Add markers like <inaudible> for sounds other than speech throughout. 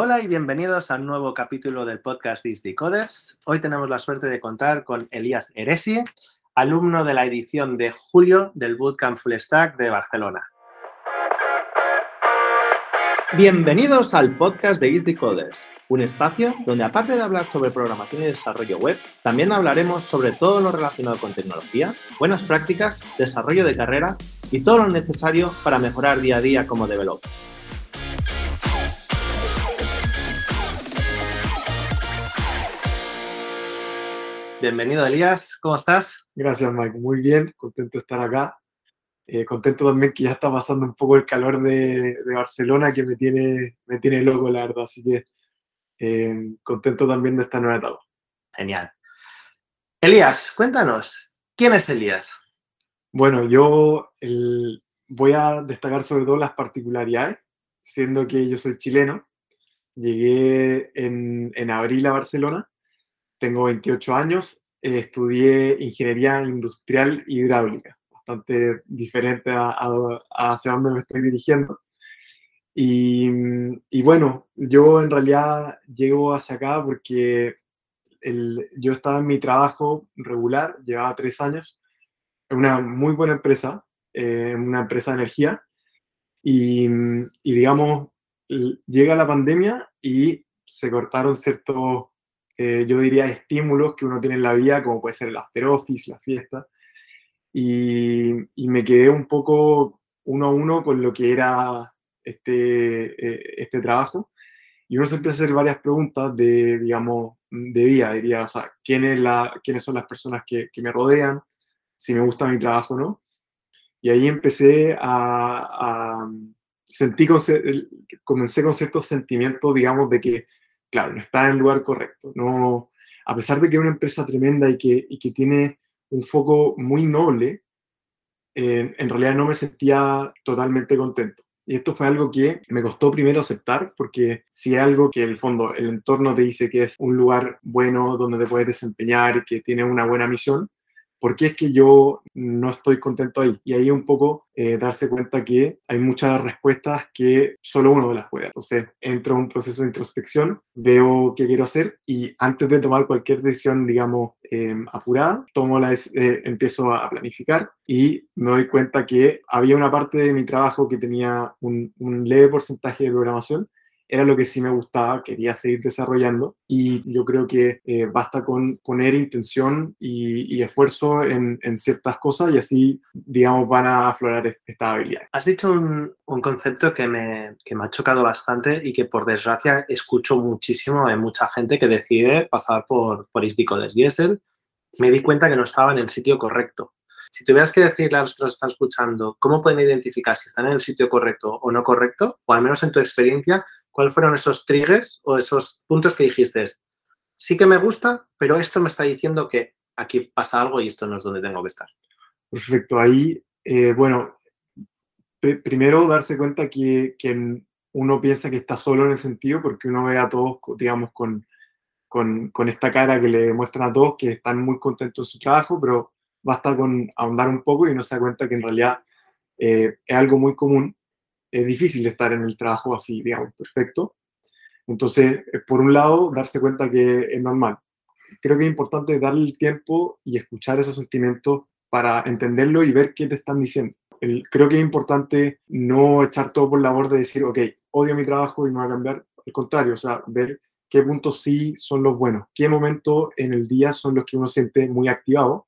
Hola y bienvenidos al nuevo capítulo del podcast Is Decoders. Hoy tenemos la suerte de contar con Elías Eresi, alumno de la edición de julio del Bootcamp Full Stack de Barcelona. Bienvenidos al podcast de Is Decoders, un espacio donde aparte de hablar sobre programación y desarrollo web, también hablaremos sobre todo lo relacionado con tecnología, buenas prácticas, desarrollo de carrera y todo lo necesario para mejorar día a día como developers. Bienvenido, Elías. ¿Cómo estás? Gracias, Mike. Muy bien, contento de estar acá. Eh, contento también que ya está pasando un poco el calor de, Barcelona que me tiene, me tiene loco, la verdad. Así que eh, contento también de esta nueva etapa. Genial. Elías, cuéntanos, ¿quién es Elías? Bueno, yo voy a destacar sobre todo las particularidades, siendo que yo soy chileno. Llegué en, en abril a Barcelona tengo 28 años, eh, estudié ingeniería industrial hidráulica, bastante diferente a, hacia dónde me estoy dirigiendo. Y, y, bueno, yo en realidad llego hacia acá porque el, yo estaba en mi trabajo regular, llevaba tres años, en una muy buena empresa, eh, una empresa de energía, y, y digamos, llega la pandemia y se cortaron ciertos eh, yo diría, estímulos que uno tiene en la vida, como puede ser el after office, la fiesta, y, y me quedé un poco uno a uno con lo que era este, eh, este trabajo, y uno se empieza a hacer varias preguntas de, digamos, de vida, diría, o sea, ¿quién es la, quiénes son las personas que, que me rodean, si me gusta mi trabajo o no, y ahí empecé a, a comencé con ciertos sentimientos, digamos, de que claro, no está en el lugar correcto. No, a pesar de que es una empresa tremenda y que, y que tiene un foco muy noble, eh, en realidad no me sentía totalmente contento. Y esto fue algo que me costó primero aceptar, porque si es algo que en el fondo el entorno te dice que es un lugar bueno donde te puedes desempeñar y que tiene una buena misión, ¿por qué es que yo no estoy contento ahí? Y ahí un poco eh, darse cuenta que hay muchas respuestas que solo uno las puede. Entonces, entro en un proceso de introspección, veo qué quiero hacer y antes de tomar cualquier decisión, digamos, em, apurada, tomo la, eh, empiezo a planificar y me doy cuenta que había una parte de mi trabajo que tenía un leve porcentaje de programación era lo que sí me gustaba, quería seguir desarrollando y yo creo que eh, basta con poner intención y, esfuerzo en, ciertas cosas y así, digamos, van a aflorar esta habilidad. Has dicho un, concepto que me, que me, ha chocado bastante y que por desgracia escucho muchísimo de mucha gente que decide pasar por, por de Diesel. Me di cuenta que no estaba en el sitio correcto. Si tuvieras que decirle a los que nos están escuchando cómo pueden identificar si están en el sitio correcto o no correcto, o al menos en tu experiencia, ¿Cuáles fueron esos triggers o esos puntos que dijiste? Sí que me gusta, pero esto me está diciendo que aquí pasa algo y esto no es donde tengo que estar. Perfecto. Ahí, eh, bueno, primero darse cuenta que, uno piensa que está solo en el sentido porque uno ve a todos, digamos, con, con, esta cara que le muestran a todos que están muy contentos en su trabajo, pero basta con ahondar un poco y uno se da cuenta que en realidad eh, es algo muy común es difícil estar en el trabajo así, digamos, perfecto. Entonces, eh, por un lado, darse cuenta que es normal. Creo que es importante darle el tiempo y escuchar esos sentimientos para entenderlo y ver qué te están diciendo. creo que es importante no echar todo por la borda y decir, ok, odio mi trabajo y me voy a cambiar. Al contrario, o sea, ver qué puntos sí son los buenos, qué momentos en el día son los que uno siente muy activado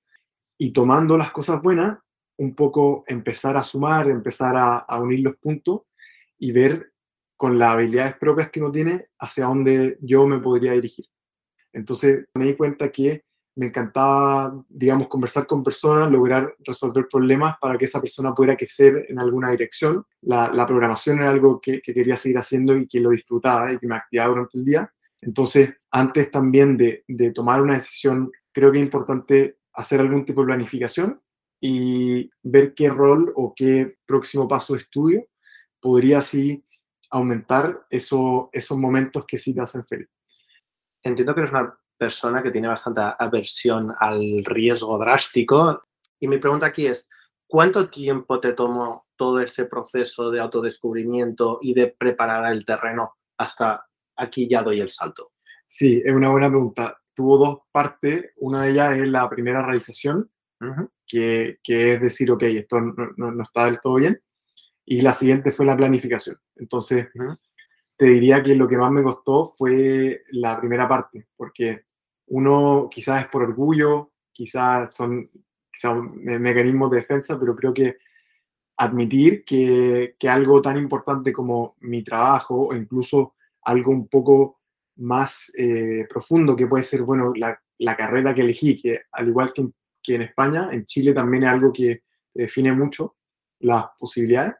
y tomando las cosas buenas, un poco empezar a sumar, empezar a, unir los puntos y ver con las habilidades propias que uno tiene hacia dónde yo me podría dirigir. Entonces me di cuenta que me encantaba, digamos, conversar con personas, lograr resolver problemas para que esa persona pudiera crecer en alguna dirección. La, programación era algo que, quería seguir haciendo y que lo disfrutaba y que me activaba durante el día. Entonces, antes también de, de tomar una decisión, creo que es importante hacer algún tipo de planificación y ver qué rol o qué próximo paso de estudio podría así aumentar eso, esos momentos que sí te hacen feliz. Entiendo que eres una persona que tiene bastante aversión al riesgo drástico y mi pregunta aquí es, ¿cuánto tiempo te tomó todo ese proceso de autodescubrimiento y de preparar el terreno hasta aquí ya doy el salto? Sí, es una buena pregunta. Tuvo dos partes. Una de ellas es la primera realización, que, que, es decir, ok, esto no, no, está del todo bien. Y la siguiente fue la planificación. Entonces, te diría que lo que más me costó fue la primera parte, porque uno quizás es por orgullo, quizás son quizás mecanismos de defensa, pero creo que admitir que, que, algo tan importante como mi trabajo o incluso algo un poco más eh, profundo que puede ser, bueno, la, la, carrera que elegí, que al igual que que en España, en Chile también es algo que define mucho las posibilidades,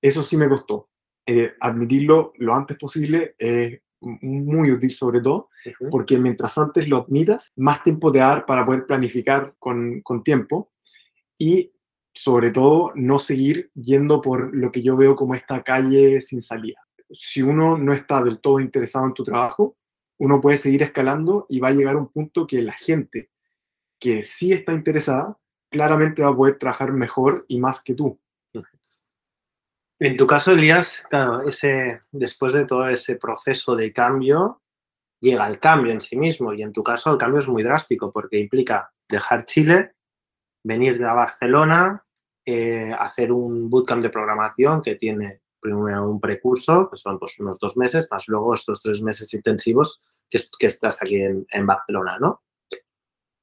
eso sí me costó. Eh, admitirlo lo antes posible es muy útil sobre todo, porque mientras antes lo admitas, más tiempo te dar para poder planificar con, con tiempo y sobre todo no seguir yendo por lo que yo veo como esta calle sin salida. Si uno no está del todo interesado en tu trabajo, uno puede seguir escalando y va a llegar a un punto que la gente que sí está interesada claramente va a poder trabajar mejor y más que tú. En tu caso, Elías, claro, ese, después de todo ese proceso de cambio, llega el cambio en sí mismo. Y en tu caso, el cambio es muy drástico porque implica dejar Chile, venir de Barcelona, eh, hacer un bootcamp de programación que tiene primero un precurso, que son pues, unos dos meses, más luego estos tres meses intensivos que, estás aquí en Barcelona, ¿no?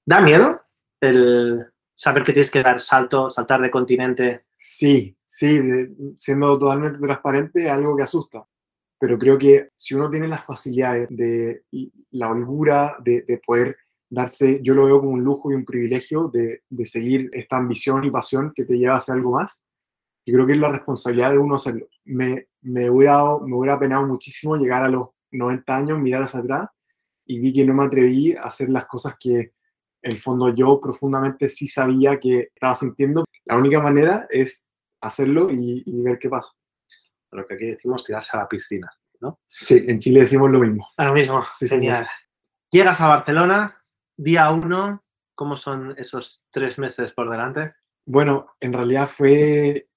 ¿Da miedo el saber que tienes que dar salto, saltar de continente Sí, sí, siendo totalmente transparente, algo que asusta. Pero creo que si uno tiene las facilidades de la holgura de, poder darse, yo lo veo como un lujo y un privilegio de, seguir esta ambición y pasión que te lleva hacia algo más. Y creo que es la responsabilidad de uno hacerlo. Me, me, hubiera, me hubiera penado muchísimo llegar a los 90 años, mirar hacia atrás y vi que no me atreví a hacer las cosas que en el fondo yo profundamente sí sabía que estaba sintiendo, la única manera es hacerlo y, ver qué pasa. Lo que aquí decimos tirarse a la piscina, ¿no? Sí, en Chile decimos lo mismo. lo mismo, genial. Llegas a Barcelona, día uno, ¿cómo son esos tres meses por delante? Bueno, en realidad fue,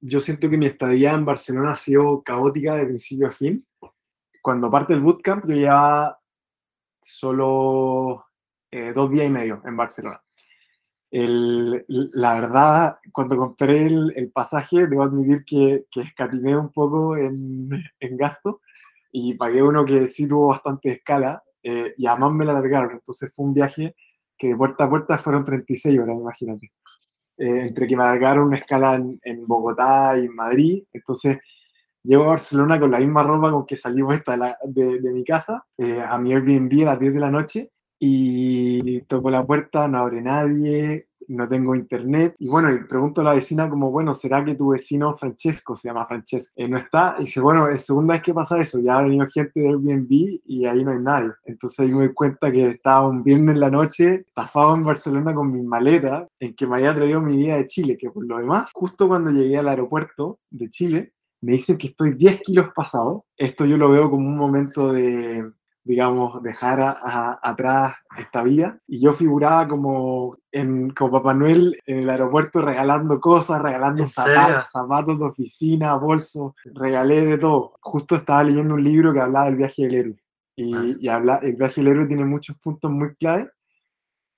yo siento que mi estadía en Barcelona ha sido caótica de principio a fin. Cuando parte el bootcamp, yo ya solo eh, dos días y medio en Barcelona la verdad, cuando compré el, pasaje, debo admitir que, que escatimé un poco en, en, gasto y pagué uno que sí tuvo bastante escala eh, y además me la largaron. Entonces fue un viaje que de puerta a puerta fueron 36 horas, imagínate. Eh, entre que me largaron una escala en, en, Bogotá y en Madrid. Entonces llego a Barcelona con la misma ropa con que esta de, de, mi casa eh, a mi Airbnb a las 10 de la noche y toco la puerta, no abre nadie, no tengo internet. Y bueno, y pregunto a la vecina como, bueno, ¿será que tu vecino Francesco, se llama Francesco, eh, no está? Y dice, bueno, es segunda vez que pasa eso, ya ha venido gente del Airbnb y ahí no hay nadie. Entonces ahí me doy cuenta que estaba un viernes en la noche, estafado en Barcelona con mi maleta, en que me había traído mi vida de Chile, que por lo demás, justo cuando llegué al aeropuerto de Chile, me dicen que estoy 10 kilos pasado. Esto yo lo veo como un momento de, digamos, dejar atrás esta vida. Y yo figuraba como, en, como Papá Noel en el aeropuerto regalando cosas, regalando zapatos, zapatos de oficina, bolsos, regalé de todo. Justo estaba leyendo un libro que hablaba del viaje del héroe. Y, ah. y habla, el viaje del héroe tiene muchos puntos muy clave.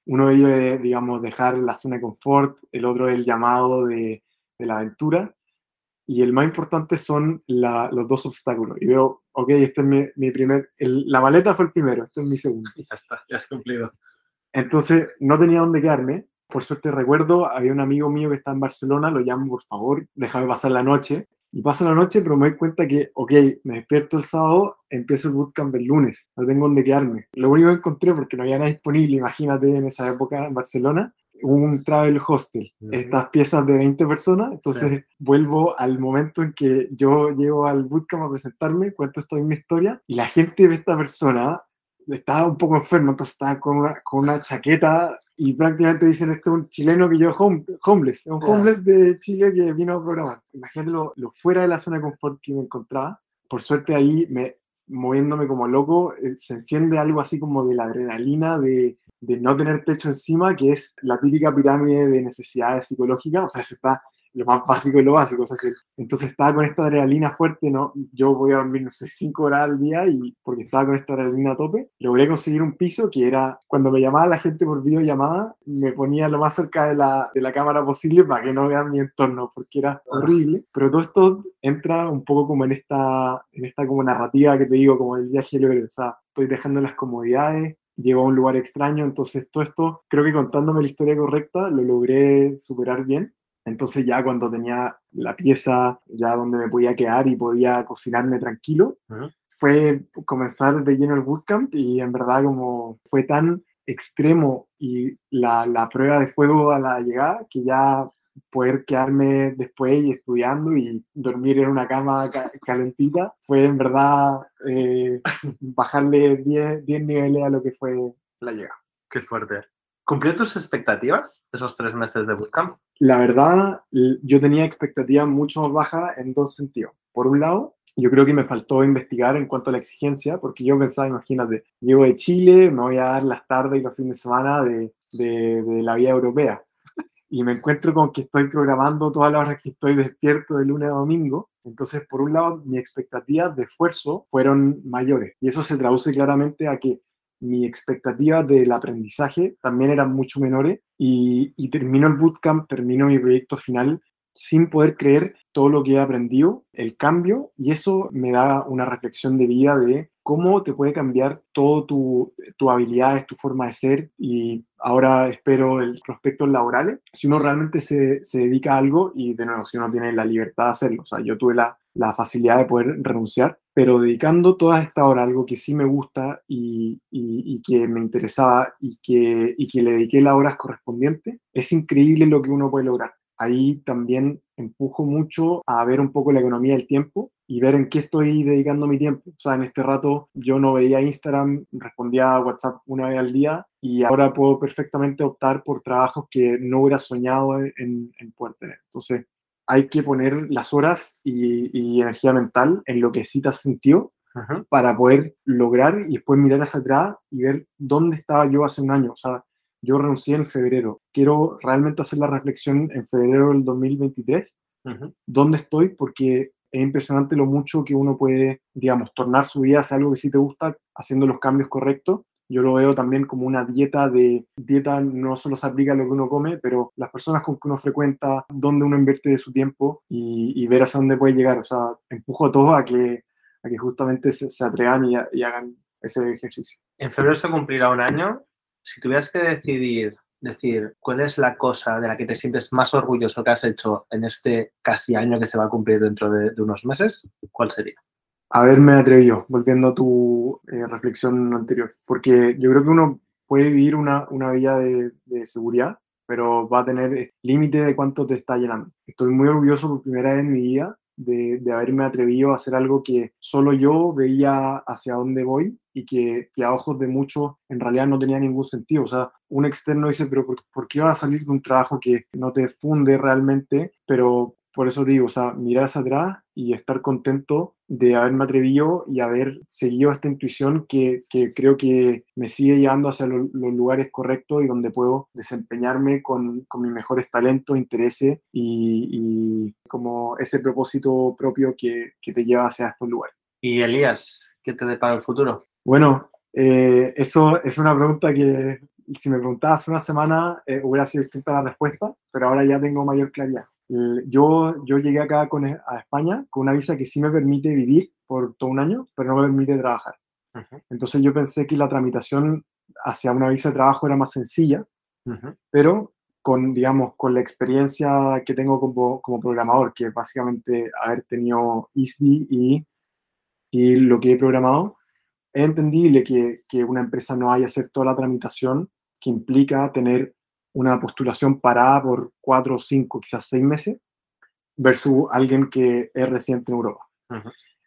Uno de ellos es, digamos, dejar la zona de confort, el otro es el llamado de, de la aventura y el más importante son los dos obstáculos. Y veo, ok, este es mi, mi primer, la maleta fue el primero, este es mi segundo. <laughs> Ya está, ya has cumplido. Entonces, no tenía dónde quedarme. Por suerte recuerdo, había un amigo mío que está en Barcelona, lo llamo, por favor, déjame pasar la noche. Y paso la noche, pero me doy cuenta que, ok, me despierto el sábado, empiezo el bootcamp el lunes, no tengo dónde quedarme. Lo único que encontré, porque no había nada disponible, imagínate, en esa época en Barcelona, un travel hostel, estas piezas de 20 personas, entonces vuelvo al momento en que yo llego al bootcamp a presentarme, cuento esta misma historia, y la gente de esta persona estaba un poco enfermo, entonces estaba con una, con una chaqueta y prácticamente dicen este es un chileno que yo home, homeless, un homeless de Chile que vino a programar. Imagínate lo, lo, fuera de la zona de confort que me encontraba. Por suerte ahí, me, moviéndome como loco, eh, se enciende algo así como de la adrenalina de de no tener techo encima, que es la típica pirámide de necesidades psicológicas, o sea, se está lo más básico es lo básico. entonces estaba con esta adrenalina fuerte, ¿no? Yo voy a dormir, no sé, cinco horas al día y porque estaba con esta adrenalina a tope, logré conseguir un piso que era, cuando me llamaba la gente por videollamada, me ponía lo más cerca de la, de la cámara posible para que no vean mi entorno, porque era horrible. Pero todo esto entra un poco como en esta, en esta como narrativa que te digo, como el viaje libre. O sea, estoy dejando las comodidades, llego a un lugar extraño, entonces todo esto, creo que contándome la historia correcta, lo logré superar bien. Entonces ya cuando tenía la pieza ya donde me podía quedar y podía cocinarme tranquilo, fue comenzar de lleno el bootcamp y en verdad como fue tan extremo y la, la prueba de fuego a la llegada que ya poder quedarme después y estudiando y dormir en una cama calentita fue en verdad eh, <laughs> bajarle 10, 10 niveles a lo que fue la llegada. Qué fuerte. ¿Cumplió tus expectativas esos tres meses de bootcamp? La verdad, yo tenía expectativas mucho más bajas en dos sentidos. Por un lado, yo creo que me faltó investigar en cuanto a la exigencia, porque yo pensaba, imagínate, llego de Chile, me voy a dar las tardes y los fines de semana de, de, la vida europea y me encuentro con que estoy programando todas las horas que estoy despierto de lunes a domingo. Entonces, por un lado, mis expectativas de esfuerzo fueron mayores y eso se traduce claramente a que mi expectativa del aprendizaje también eran mucho menores y, y termino el bootcamp, termino mi proyecto final sin poder creer todo lo que he aprendido, el cambio, y eso me da una reflexión de vida de cómo te puede cambiar todo tu, tu habilidades, tu forma de ser y ahora espero el prospectos laborales. Si uno realmente se, se, dedica a algo y de nuevo, si uno tiene la libertad de hacerlo, o sea, yo tuve la, la facilidad de poder renunciar, pero dedicando toda esta hora a algo que sí me gusta y, y, y que me interesaba y que, y que le dediqué las horas correspondientes, es increíble lo que uno puede lograr ahí también empujo mucho a ver un poco la economía del tiempo y ver en qué estoy dedicando mi tiempo. O sea, en este rato yo no veía Instagram, respondía a WhatsApp una vez al día y ahora puedo perfectamente optar por trabajos que no hubiera soñado en, en poder tener. Entonces, hay que poner las horas y, energía mental en lo que sí te has sentido para poder lograr y después mirar hacia atrás y ver dónde estaba yo hace un año. O sea, yo renuncié en febrero. Quiero realmente hacer la reflexión en febrero del 2023. ¿Dónde estoy? Porque es impresionante lo mucho que uno puede, digamos, tornar su vida hacia algo que sí te gusta, haciendo los cambios correctos. Yo lo veo también como una dieta de dieta, no solo se aplica a lo que uno come, pero las personas con que uno frecuenta, dónde uno invierte de su tiempo y, ver hacia dónde puede llegar. O sea, empujo a todos a que, a que justamente se, atrevan y, y hagan ese ejercicio. En febrero se cumplirá un año si tuvieras que decidir, decir cuál es la cosa de la que te sientes más orgulloso que has hecho en este casi año que se va a cumplir dentro de, unos meses, ¿cuál sería? Haberme atrevido, volviendo a tu eh, reflexión anterior, porque yo creo que uno puede vivir una, una vida de, de seguridad, pero va a tener límite de cuánto te está llenando. Estoy muy orgulloso por primera vez en mi vida de, haberme atrevido a hacer algo que solo yo veía hacia dónde voy y que, a ojos de muchos en realidad no tenía ningún sentido. O sea, un externo dice, pero ¿por, ¿por qué vas a salir de un trabajo que no te funde realmente? Pero por eso digo, o sea, mirar hacia atrás y estar contento de haberme atrevido y haber seguido esta intuición que, que creo que me sigue llevando hacia los lugares correctos y donde puedo desempeñarme con, con mis mejores talentos, intereses y, y, como ese propósito propio que, que, te lleva hacia estos lugares. Y Elías, ¿qué te depara el futuro? Bueno, eh, eso es una pregunta que si me preguntabas hace una semana eh, hubiera sido distinta la respuesta, pero ahora ya tengo mayor claridad. Yo, yo llegué acá con, a España con una visa que sí me permite vivir por todo un año, pero no me permite trabajar. Entonces yo pensé que la tramitación hacia una visa de trabajo era más sencilla, pero con, digamos, con la experiencia que tengo como, como programador, que básicamente haber tenido ISDI y, y lo que he programado, es entendible que, que una empresa no vaya a hacer toda la tramitación que implica tener una postulación parada por cuatro, cinco, quizás seis meses, versus alguien que es residente en Europa.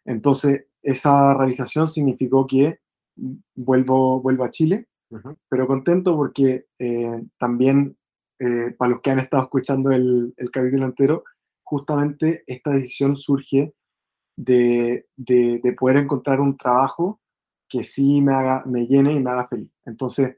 Entonces, esa realización significó que vuelvo, vuelvo a Chile, pero contento porque eh, también, eh, para los que han estado escuchando el, el, capítulo entero, justamente esta decisión surge de, de, de, poder encontrar un trabajo que sí me, haga, me llene y me haga feliz. Entonces,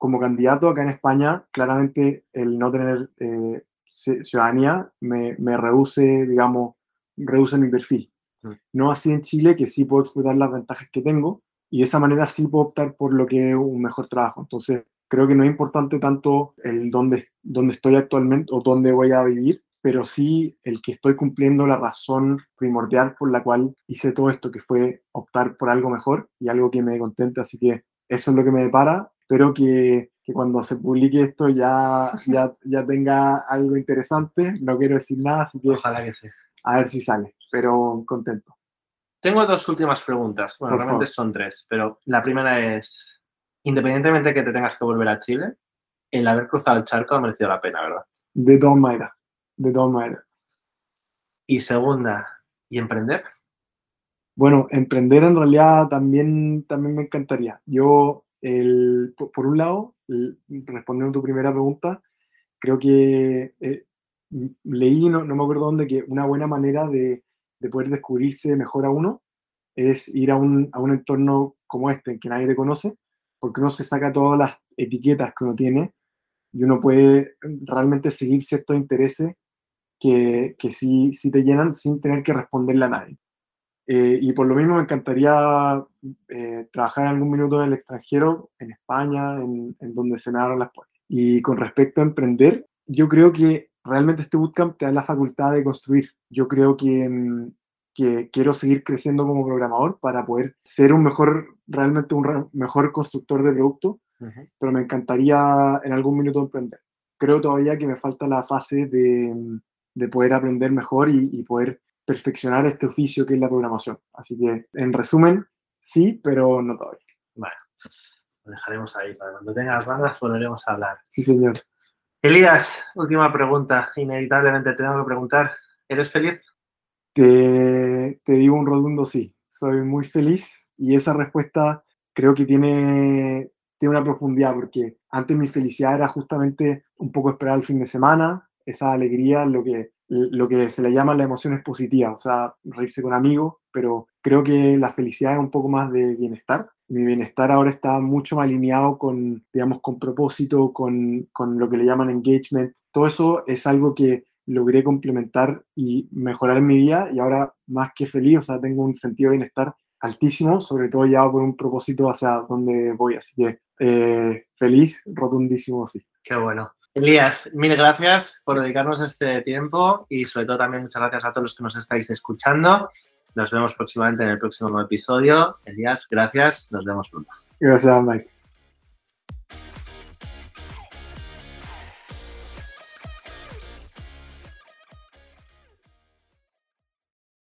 como candidato acá en España, claramente el no tener eh, ciudadanía me, me reduce, digamos, reduce mi perfil. Mm. No así en Chile, que sí puedo explotar las ventajas que tengo y de esa manera sí puedo optar por lo que es un mejor trabajo. Entonces, creo que no es importante tanto el dónde, dónde estoy actualmente o dónde voy a vivir, pero sí el que estoy cumpliendo la razón primordial por la cual hice todo esto, que fue optar por algo mejor y algo que me contente. Así que eso es lo que me depara. Espero que, que cuando se publique esto ya, ya, ya tenga algo interesante. No quiero decir nada, así que ojalá que sí. A ver si sale, pero contento. Tengo dos últimas preguntas. Bueno, realmente son tres, pero la primera es, independientemente de que te tengas que volver a Chile, el haber cruzado el charco ha merecido la pena, ¿verdad? De todas maneras de todas maneras. Y segunda, ¿y emprender? Bueno, emprender en realidad también, también me encantaría. Yo, el, por un lado, respondiendo a tu primera pregunta, creo que eh, leí, no, no, me acuerdo dónde, que una buena manera de, de, poder descubrirse mejor a uno es ir a un, a un entorno como este, en que nadie te conoce, porque uno se saca todas las etiquetas que uno tiene y uno puede realmente seguir ciertos intereses que, que sí, sí, te llenan sin tener que responderle a nadie. Eh, y por lo mismo me encantaría eh, trabajar en algún minuto en el extranjero, en España, en, en donde se las puertas. Y con respecto a emprender, yo creo que realmente este bootcamp te da la facultad de construir. Yo creo que, mm, que quiero seguir creciendo como programador para poder ser un mejor, realmente un mejor constructor de producto, pero me encantaría en algún minuto emprender. Creo todavía que me falta la fase de, mm, de poder aprender mejor y, poder perfeccionar este oficio que es la programación. Así que, en resumen, sí, pero no todavía. Bueno, lo dejaremos ahí. Para cuando tengas ganas volveremos a hablar. Sí, señor. Elías, última pregunta. Inevitablemente te tengo que preguntar, ¿eres feliz? Te, te digo un rotundo sí. Soy muy feliz y esa respuesta creo que tiene, tiene una profundidad porque antes mi felicidad era justamente un poco esperar el fin de semana, esa alegría, lo que, lo que se le llama la emoción es positiva, o sea, reírse con amigos, pero creo que la felicidad es un poco más de bienestar. Mi bienestar ahora está mucho más alineado con, digamos, con propósito, con, con lo que le llaman engagement. Todo eso es algo que logré complementar y mejorar en mi vida y ahora más que feliz, o sea, tengo un sentido de bienestar altísimo, sobre todo ya por un propósito hacia donde voy. Así que eh, feliz, rotundísimo, sí. Qué bueno. Elías, mil gracias por dedicarnos este tiempo y sobre todo también muchas gracias a todos los que nos estáis escuchando. Nos vemos próximamente en el próximo episodio. Elías, gracias. Nos vemos pronto. Gracias, Mike.